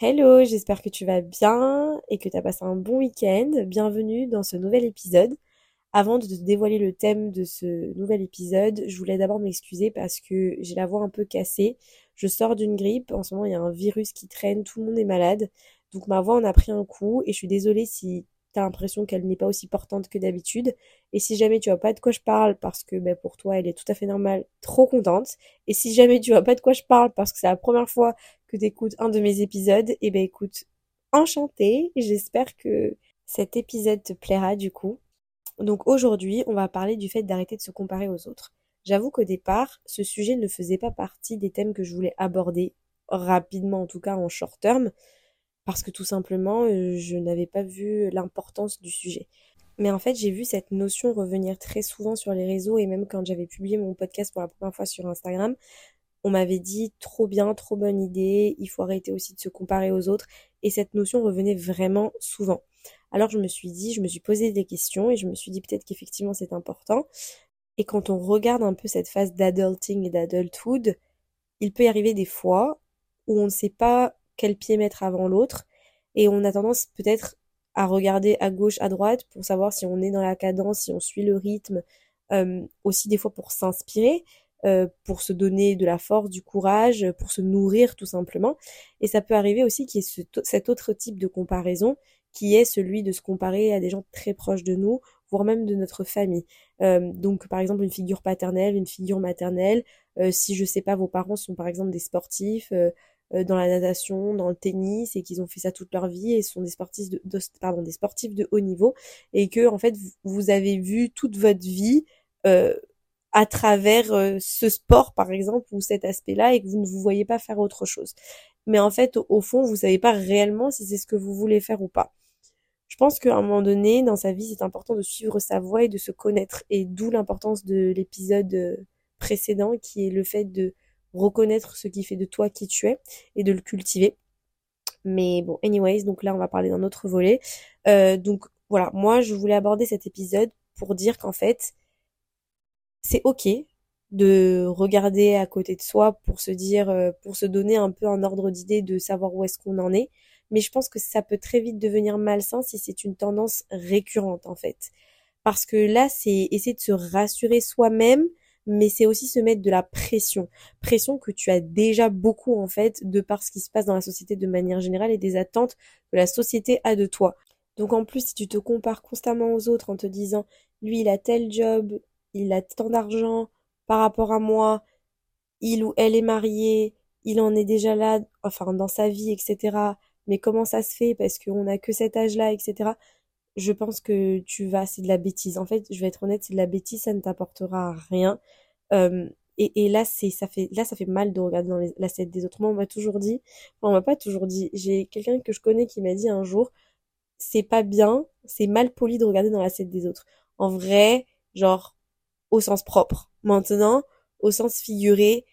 Hello, j'espère que tu vas bien et que tu as passé un bon week-end. Bienvenue dans ce nouvel épisode. Avant de te dévoiler le thème de ce nouvel épisode, je voulais d'abord m'excuser parce que j'ai la voix un peu cassée. Je sors d'une grippe, en ce moment il y a un virus qui traîne, tout le monde est malade. Donc ma voix en a pris un coup et je suis désolée si t'as l'impression qu'elle n'est pas aussi portante que d'habitude. Et si jamais tu vois pas de quoi je parle parce que ben, pour toi elle est tout à fait normale, trop contente. Et si jamais tu vois pas de quoi je parle parce que c'est la première fois que tu écoutes un de mes épisodes, et eh ben écoute, enchantée. J'espère que cet épisode te plaira du coup. Donc aujourd'hui, on va parler du fait d'arrêter de se comparer aux autres. J'avoue qu'au départ, ce sujet ne faisait pas partie des thèmes que je voulais aborder rapidement, en tout cas en short term, parce que tout simplement, euh, je n'avais pas vu l'importance du sujet. Mais en fait, j'ai vu cette notion revenir très souvent sur les réseaux et même quand j'avais publié mon podcast pour la première fois sur Instagram, on m'avait dit trop bien, trop bonne idée, il faut arrêter aussi de se comparer aux autres et cette notion revenait vraiment souvent. Alors je me suis dit, je me suis posé des questions et je me suis dit peut-être qu'effectivement c'est important. Et quand on regarde un peu cette phase d'adulting et d'adulthood, il peut y arriver des fois où on ne sait pas quel pied mettre avant l'autre et on a tendance peut-être à regarder à gauche, à droite pour savoir si on est dans la cadence, si on suit le rythme, euh, aussi des fois pour s'inspirer. Euh, pour se donner de la force, du courage, pour se nourrir tout simplement. Et ça peut arriver aussi qu'il y ait cet autre type de comparaison qui est celui de se comparer à des gens très proches de nous, voire même de notre famille. Euh, donc par exemple une figure paternelle, une figure maternelle. Si je sais pas, vos parents sont par exemple des sportifs dans la natation, dans le tennis et qu'ils ont fait ça toute leur vie et sont des sportifs de, pardon des sportifs de haut niveau et que en fait vous avez vu toute votre vie à travers euh, ce sport par exemple ou cet aspect-là et que vous ne vous voyez pas faire autre chose. Mais en fait, au, fond, vous savez pas réellement si c'est ce que vous voulez faire ou pas. Je pense qu'à un moment donné, dans sa vie, c'est important de suivre sa voie et de se connaître. Et d'où l'importance de l'épisode euh, précédent qui est le fait de reconnaître ce qui fait de toi qui tu es et de le cultiver. Mais bon, anyways, donc là, on va parler d'un autre volet. Euh, donc voilà, moi, je voulais aborder cet épisode pour dire qu'en fait, c'est ok de regarder à côté de soi pour se dire, euh, pour se donner un peu un ordre d'idée de savoir où est-ce qu'on en est. Mais je pense que ça peut très vite devenir malsain si c'est une tendance récurrente en fait. Parce que là, c'est essayer de se rassurer soi-même, mais c'est aussi se mettre de la pression. Pression que tu as déjà beaucoup en fait de par ce qui se passe dans la société de manière générale et des attentes que la société a de toi. Donc en plus, si tu te compares constamment aux autres en te disant, lui, il a tel job, il a tant d'argent par rapport à moi, il ou elle est marié, il en est déjà là, enfin dans sa vie, etc. Mais comment ça se fait parce qu'on n'a que cet âge-là, etc. Je pense que tu vas, c'est de la bêtise. En fait, je vais être honnête, c'est de la bêtise, ça ne t'apportera rien. Et, là, c'est, ça fait, là, ça fait mal de regarder dans l'assiette des autres. Moi, on m'a toujours dit, enfin, on m'a pas toujours dit. J'ai quelqu'un que je connais qui m'a dit un jour, c'est pas bien, c'est mal poli de regarder dans l'assiette des autres. En vrai, genre, au sens propre. Maintenant, au sens figuré,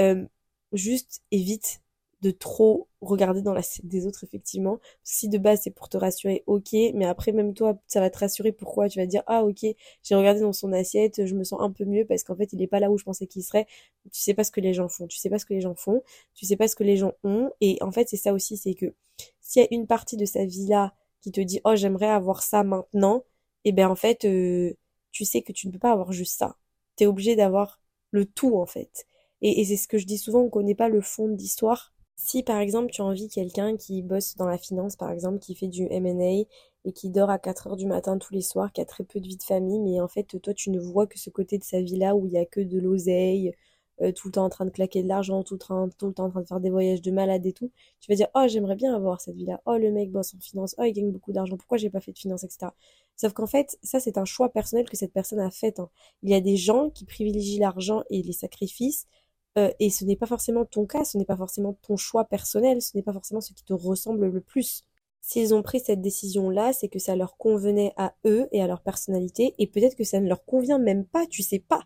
euh, juste évite de trop regarder dans l'assiette des autres, effectivement. Si de base c'est pour te rassurer, ok, mais après même toi, ça va te rassurer pourquoi? Tu vas dire, ah ok, j'ai regardé dans son assiette, je me sens un peu mieux parce qu'en fait il est pas là où je pensais qu'il serait. Tu sais pas ce que les gens font, tu sais pas ce que les gens font, tu sais pas ce que les gens ont, et en fait c'est ça aussi, c'est que s'il y a une partie de sa vie là qui te dit, oh j'aimerais avoir ça maintenant, et eh ben en fait, euh, tu sais que tu ne peux pas avoir juste ça. Tu es obligé d'avoir le tout en fait. Et, c'est ce que je dis souvent, on connaît pas le fond de l'histoire. Si par exemple tu as envie quelqu'un qui bosse dans la finance, par exemple, qui fait du M&A et qui dort à 4 heures du matin tous les soirs, qui a très peu de vie de famille, mais en fait toi tu ne vois que ce côté de sa vie là où il y a que de l'oseille, euh, tout le temps en train de claquer de l'argent, tout, tout, le temps en train de faire des voyages de malade et tout, tu vas dire oh j'aimerais bien avoir cette vie-là, oh le mec bosse en finance, oh il gagne beaucoup d'argent, pourquoi j'ai pas fait de finance, etc. Sauf qu'en fait ça c'est un choix personnel que cette personne a fait. Hein. Il y a des gens qui privilégient l'argent et les sacrifices euh, et ce n'est pas forcément ton cas, ce n'est pas forcément ton choix personnel, ce n'est pas forcément ce qui te ressemble le plus. S'ils ont pris cette décision-là, c'est que ça leur convenait à eux et à leur personnalité, et peut-être que ça ne leur convient même pas, tu sais pas.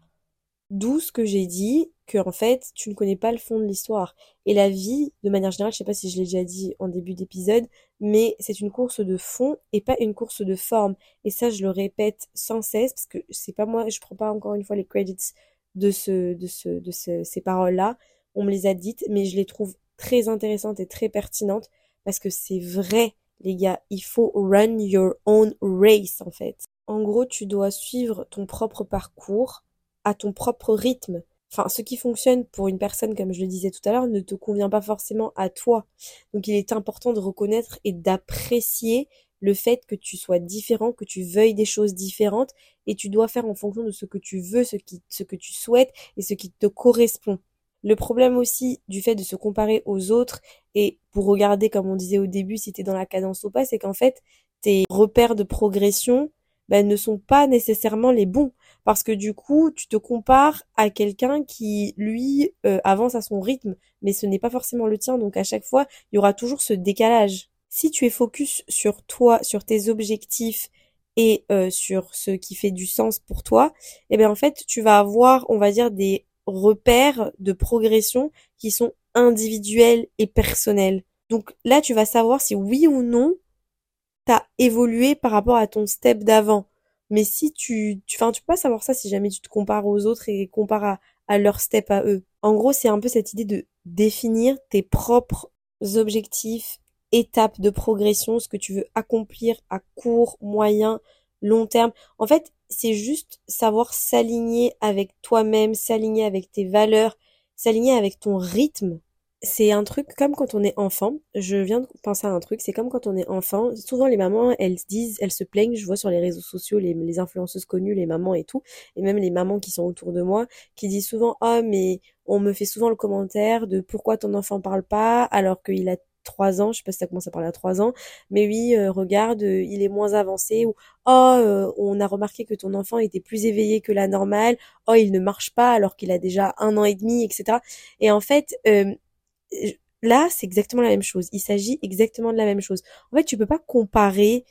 D'où ce que j'ai dit, que en fait, tu ne connais pas le fond de l'histoire. Et la vie, de manière générale, je sais pas si je l'ai déjà dit en début d'épisode, mais c'est une course de fond et pas une course de forme. Et ça, je le répète sans cesse parce que c'est pas moi, je prends pas encore une fois les credits de ce, de ce, de ces paroles-là. On me les a dites, mais je les trouve très intéressantes et très pertinentes parce que c'est vrai, les gars, il faut run your own race en fait. En gros, tu dois suivre ton propre parcours à ton propre rythme. Enfin, ce qui fonctionne pour une personne, comme je le disais tout à l'heure, ne te convient pas forcément à toi. Donc il est important de reconnaître et d'apprécier le fait que tu sois différent, que tu veuilles des choses différentes, et tu dois faire en fonction de ce que tu veux, ce, qui, ce que tu souhaites et ce qui te correspond. Le problème aussi du fait de se comparer aux autres, et pour regarder, comme on disait au début, si tu es dans la cadence ou pas, c'est qu'en fait, tes repères de progression ben, ne sont pas nécessairement les bons. Parce que du coup, tu te compares à quelqu'un qui, lui, euh, avance à son rythme, mais ce n'est pas forcément le tien. Donc à chaque fois, il y aura toujours ce décalage. Si tu es focus sur toi, sur tes objectifs et euh, sur ce qui fait du sens pour toi, eh bien en fait, tu vas avoir, on va dire, des repères de progression qui sont individuels et personnels. Donc là, tu vas savoir si oui ou non t'as évolué par rapport à ton step d'avant. Mais si tu, tu, tu peux pas savoir ça si jamais tu te compares aux autres et compares à, à leur step à eux. En gros, c'est un peu cette idée de définir tes propres objectifs, étapes de progression, ce que tu veux accomplir à court, moyen, long terme. En fait, c'est juste savoir s'aligner avec toi-même, s'aligner avec tes valeurs, s'aligner avec ton rythme c'est un truc comme quand on est enfant. Je viens de penser à un truc. C'est comme quand on est enfant. Souvent, les mamans, elles se disent, elles se plaignent. Je vois sur les réseaux sociaux les, influenceuses connues, les mamans et tout, et même les mamans qui sont autour de moi, qui disent souvent, oh, mais on me fait souvent le commentaire de pourquoi ton enfant parle pas alors qu'il a trois ans, je sais pas si ça commence à parler à trois ans, mais oui, euh, regarde, euh, il est moins avancé, ou oh, euh, on a remarqué que ton enfant était plus éveillé que la normale, oh, il ne marche pas alors qu'il a déjà un an et demi, etc. Et en fait, là, c'est exactement la même chose. Il s'agit exactement de la même chose. En fait, tu peux pas comparer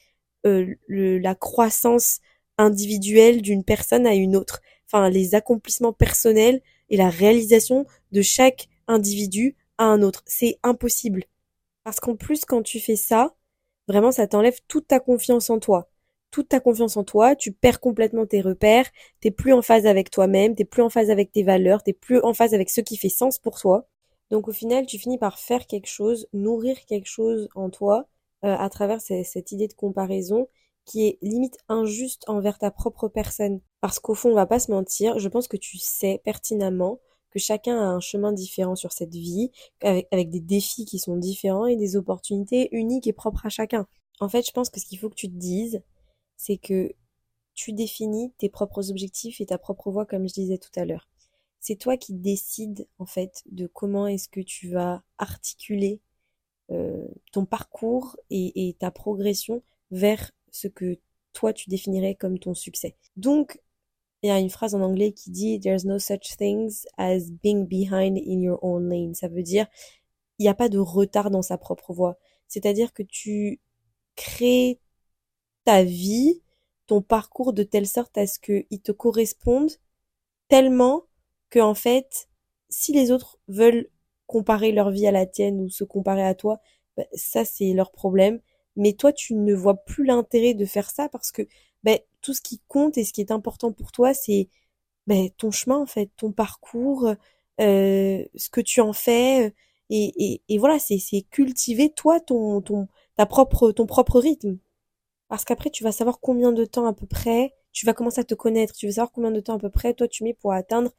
euh, le, la croissance individuelle d'une personne à une autre. Enfin, les accomplissements personnels et la réalisation de chaque individu à un autre. C'est impossible. Parce qu'en plus, quand tu fais ça, vraiment, ça t'enlève toute ta confiance en toi. Toute ta confiance en toi, tu perds complètement tes repères, t'es plus en phase avec toi-même, t'es plus en phase avec tes valeurs, t'es plus en phase avec ce qui fait sens pour toi. Donc au final, tu finis par faire quelque chose, nourrir quelque chose en toi euh, à travers cette idée de comparaison qui est limite injuste envers ta propre personne. Parce qu'au fond, on va pas se mentir, je pense que tu sais pertinemment que chacun a un chemin différent sur cette vie, avec, des défis qui sont différents et des opportunités uniques et propres à chacun. En fait, je pense que ce qu'il faut que tu te dises, c'est que tu définis tes propres objectifs et ta propre voie, comme je disais tout à l'heure c'est toi qui décides en fait de comment est-ce que tu vas articuler euh, ton parcours et, ta progression vers ce que toi tu définirais comme ton succès. Donc, il y a une phrase en anglais qui dit There's no such things as being behind in your own lane. Ça veut dire il n'y a pas de retard dans sa propre voie. C'est-à-dire que tu crées ta vie, ton parcours de telle sorte à ce qu'il te corresponde tellement que en fait, si les autres veulent comparer leur vie à la tienne ou se comparer à toi, bah, ça c'est leur problème. Mais toi, tu ne vois plus l'intérêt de faire ça parce que bah, tout ce qui compte et ce qui est important pour toi, c'est bah, ton chemin en fait, ton parcours, euh, ce que tu en fais. Et, et, et voilà, c'est cultiver toi ton, ton, ta propre, ton propre rythme. Parce qu'après, tu vas savoir combien de temps à peu près, tu vas commencer à te connaître, tu vas savoir combien de temps à peu près toi tu mets pour atteindre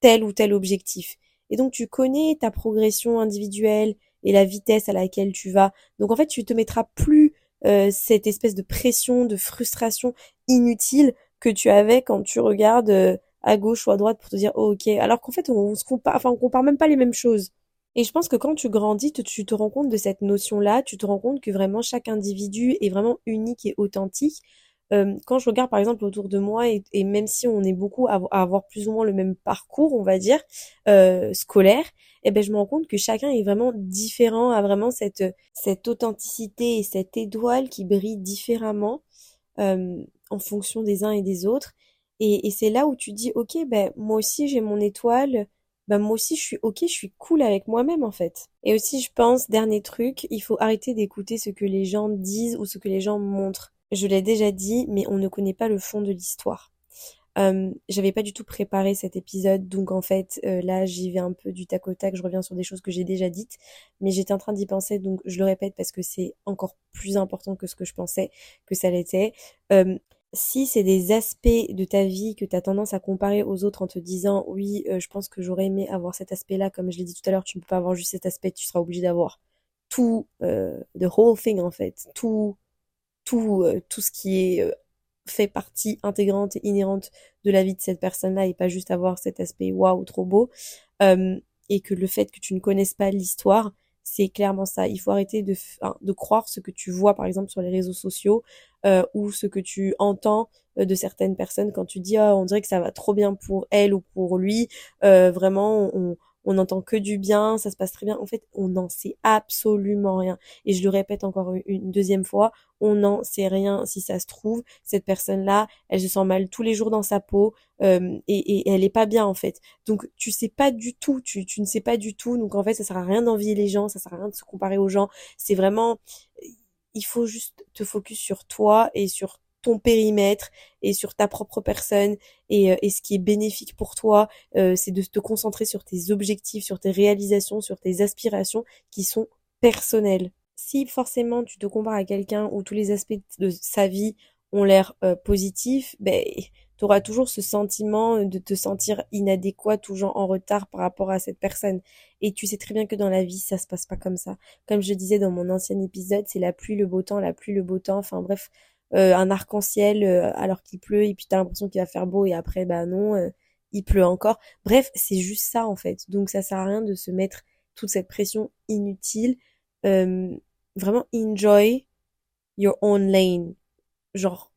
tel ou tel objectif. Et donc tu connais ta progression individuelle et la vitesse à laquelle tu vas. Donc en fait, tu te mettras plus euh, cette espèce de pression, de frustration inutile que tu avais quand tu regardes euh, à gauche ou à droite pour te dire oh, ok. Alors qu'en fait, on, se compare, enfin on compare même pas les mêmes choses. Et je pense que quand tu grandis, tu te rends compte de cette notion-là, tu te rends compte que vraiment chaque individu est vraiment unique et authentique euh, quand je regarde par exemple autour de moi et, même si on est beaucoup à, avoir plus ou moins le même parcours, on va dire euh, scolaire, eh ben je me rends compte que chacun est vraiment différent, a vraiment cette cette authenticité et cette étoile qui brille différemment euh, en fonction des uns et des autres. Et, et c'est là où tu dis ok ben moi aussi j'ai mon étoile. Ben moi aussi je suis ok, je suis cool avec moi-même en fait. Et aussi je pense dernier truc, il faut arrêter d'écouter ce que les gens disent ou ce que les gens montrent je l'ai déjà dit, mais on ne connaît pas le fond de l'histoire. Euh, j'avais pas du tout préparé cet épisode, donc en fait euh, là j'y vais un peu du tac au tac, je reviens sur des choses que j'ai déjà dites, mais j'étais en train d'y penser, donc je le répète parce que c'est encore plus important que ce que je pensais que ça l'était. Euh, si c'est des aspects de ta vie que tu as tendance à comparer aux autres en te disant oui, je pense que j'aurais aimé avoir cet aspect-là, comme je l'ai dit tout à l'heure, tu ne peux pas avoir juste cet aspect, tu seras obligé d'avoir tout, the whole thing en fait, tout, tout, tout ce qui est fait partie intégrante et inhérente de la vie de cette personne-là et pas juste avoir cet aspect waouh trop beau euh, et que le fait que tu ne connaisses pas l'histoire c'est clairement ça. Il faut arrêter de de croire ce que tu vois par exemple sur les réseaux sociaux euh, ou ce que tu entends euh, de certaines personnes quand tu dis ah on dirait que ça va trop bien pour elle ou pour lui vraiment on on n'entend que du bien, ça se passe très bien. En fait, on n'en sait absolument rien. Et je le répète encore une deuxième fois, on n'en sait rien. Si ça se trouve, cette personne-là, elle se sent mal tous les jours dans sa peau euh, et, elle est pas bien en fait. Donc tu sais pas du tout, tu, tu ne sais pas du tout. Donc en fait, ça sert à rien d'envier les gens, ça sert à rien de se comparer aux gens. C'est vraiment, il faut juste te focus sur toi et sur ton périmètre et sur ta propre personne et, euh, et ce qui est bénéfique pour toi, euh, c'est de te concentrer sur tes objectifs, sur tes réalisations, sur tes aspirations qui sont personnelles. Si forcément tu te compares à quelqu'un où tous les aspects de sa vie ont l'air euh, positifs, ben tu auras toujours ce sentiment de te sentir inadéquat, toujours en retard par rapport à cette personne. Et tu sais très bien que dans la vie, ça se passe pas comme ça. Comme je disais dans mon ancien épisode, c'est la pluie, le beau temps, la pluie, le beau temps. Enfin bref, euh, un arc-en-ciel euh, alors qu'il pleut et puis t'as l'impression qu'il va faire beau et après bah non euh, il pleut encore. Bref c'est juste ça en fait. Donc ça sert à rien de se mettre toute cette pression inutile. Vraiment enjoy your own lane. Genre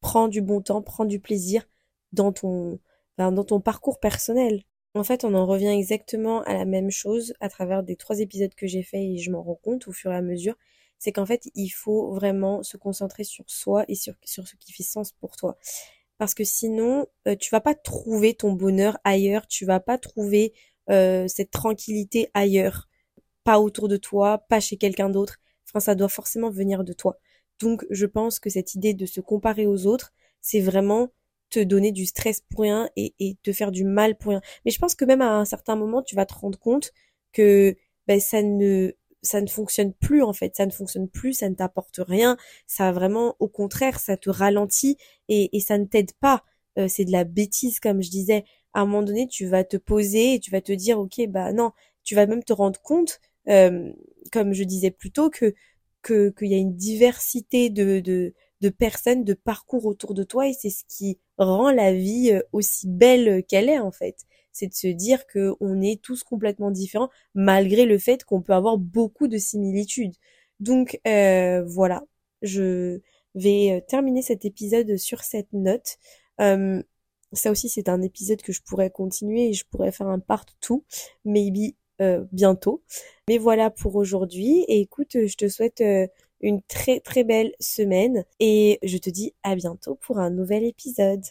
prends du bon temps prends du plaisir dans ton dans ton parcours personnel. En fait, on en revient exactement à la même chose à travers des trois épisodes que j'ai fait et je m'en rends compte au fur et à mesure c'est qu'en fait, il faut vraiment se concentrer sur soi et sur, sur ce qui fait sens pour toi. Parce que sinon, euh, tu vas pas trouver ton bonheur ailleurs, tu vas pas trouver euh, cette tranquillité ailleurs, pas autour de toi, pas chez quelqu'un d'autre. Enfin, ça doit forcément venir de toi. Donc, je pense que cette idée de se comparer aux autres, c'est vraiment te donner du stress pour rien et, et te faire du mal pour rien. Mais je pense que même à un certain moment, tu vas te rendre compte que ben, ça ne ça ne fonctionne plus en fait, ça ne fonctionne plus, ça ne t'apporte rien, ça vraiment au contraire, ça te ralentit et, et ça ne t'aide pas. Euh, c'est de la bêtise comme je disais. À un moment donné, tu vas te poser et tu vas te dire ok bah non, tu vas même te rendre compte, euh, comme je disais plus tôt, que qu'il y a une diversité de, de de personnes, de parcours autour de toi et c'est ce qui rend la vie euh, aussi belle qu'elle est en fait c'est de se dire que on est tous complètement différents malgré le fait qu'on peut avoir beaucoup de similitudes. Donc euh, voilà, je vais euh, terminer cet épisode sur cette note. Euh, ça aussi c'est un épisode que je pourrais continuer et je pourrais faire un part tout, maybe bientôt. Mais voilà pour aujourd'hui et écoute, je te souhaite une très très belle semaine et je te dis à bientôt pour un nouvel épisode.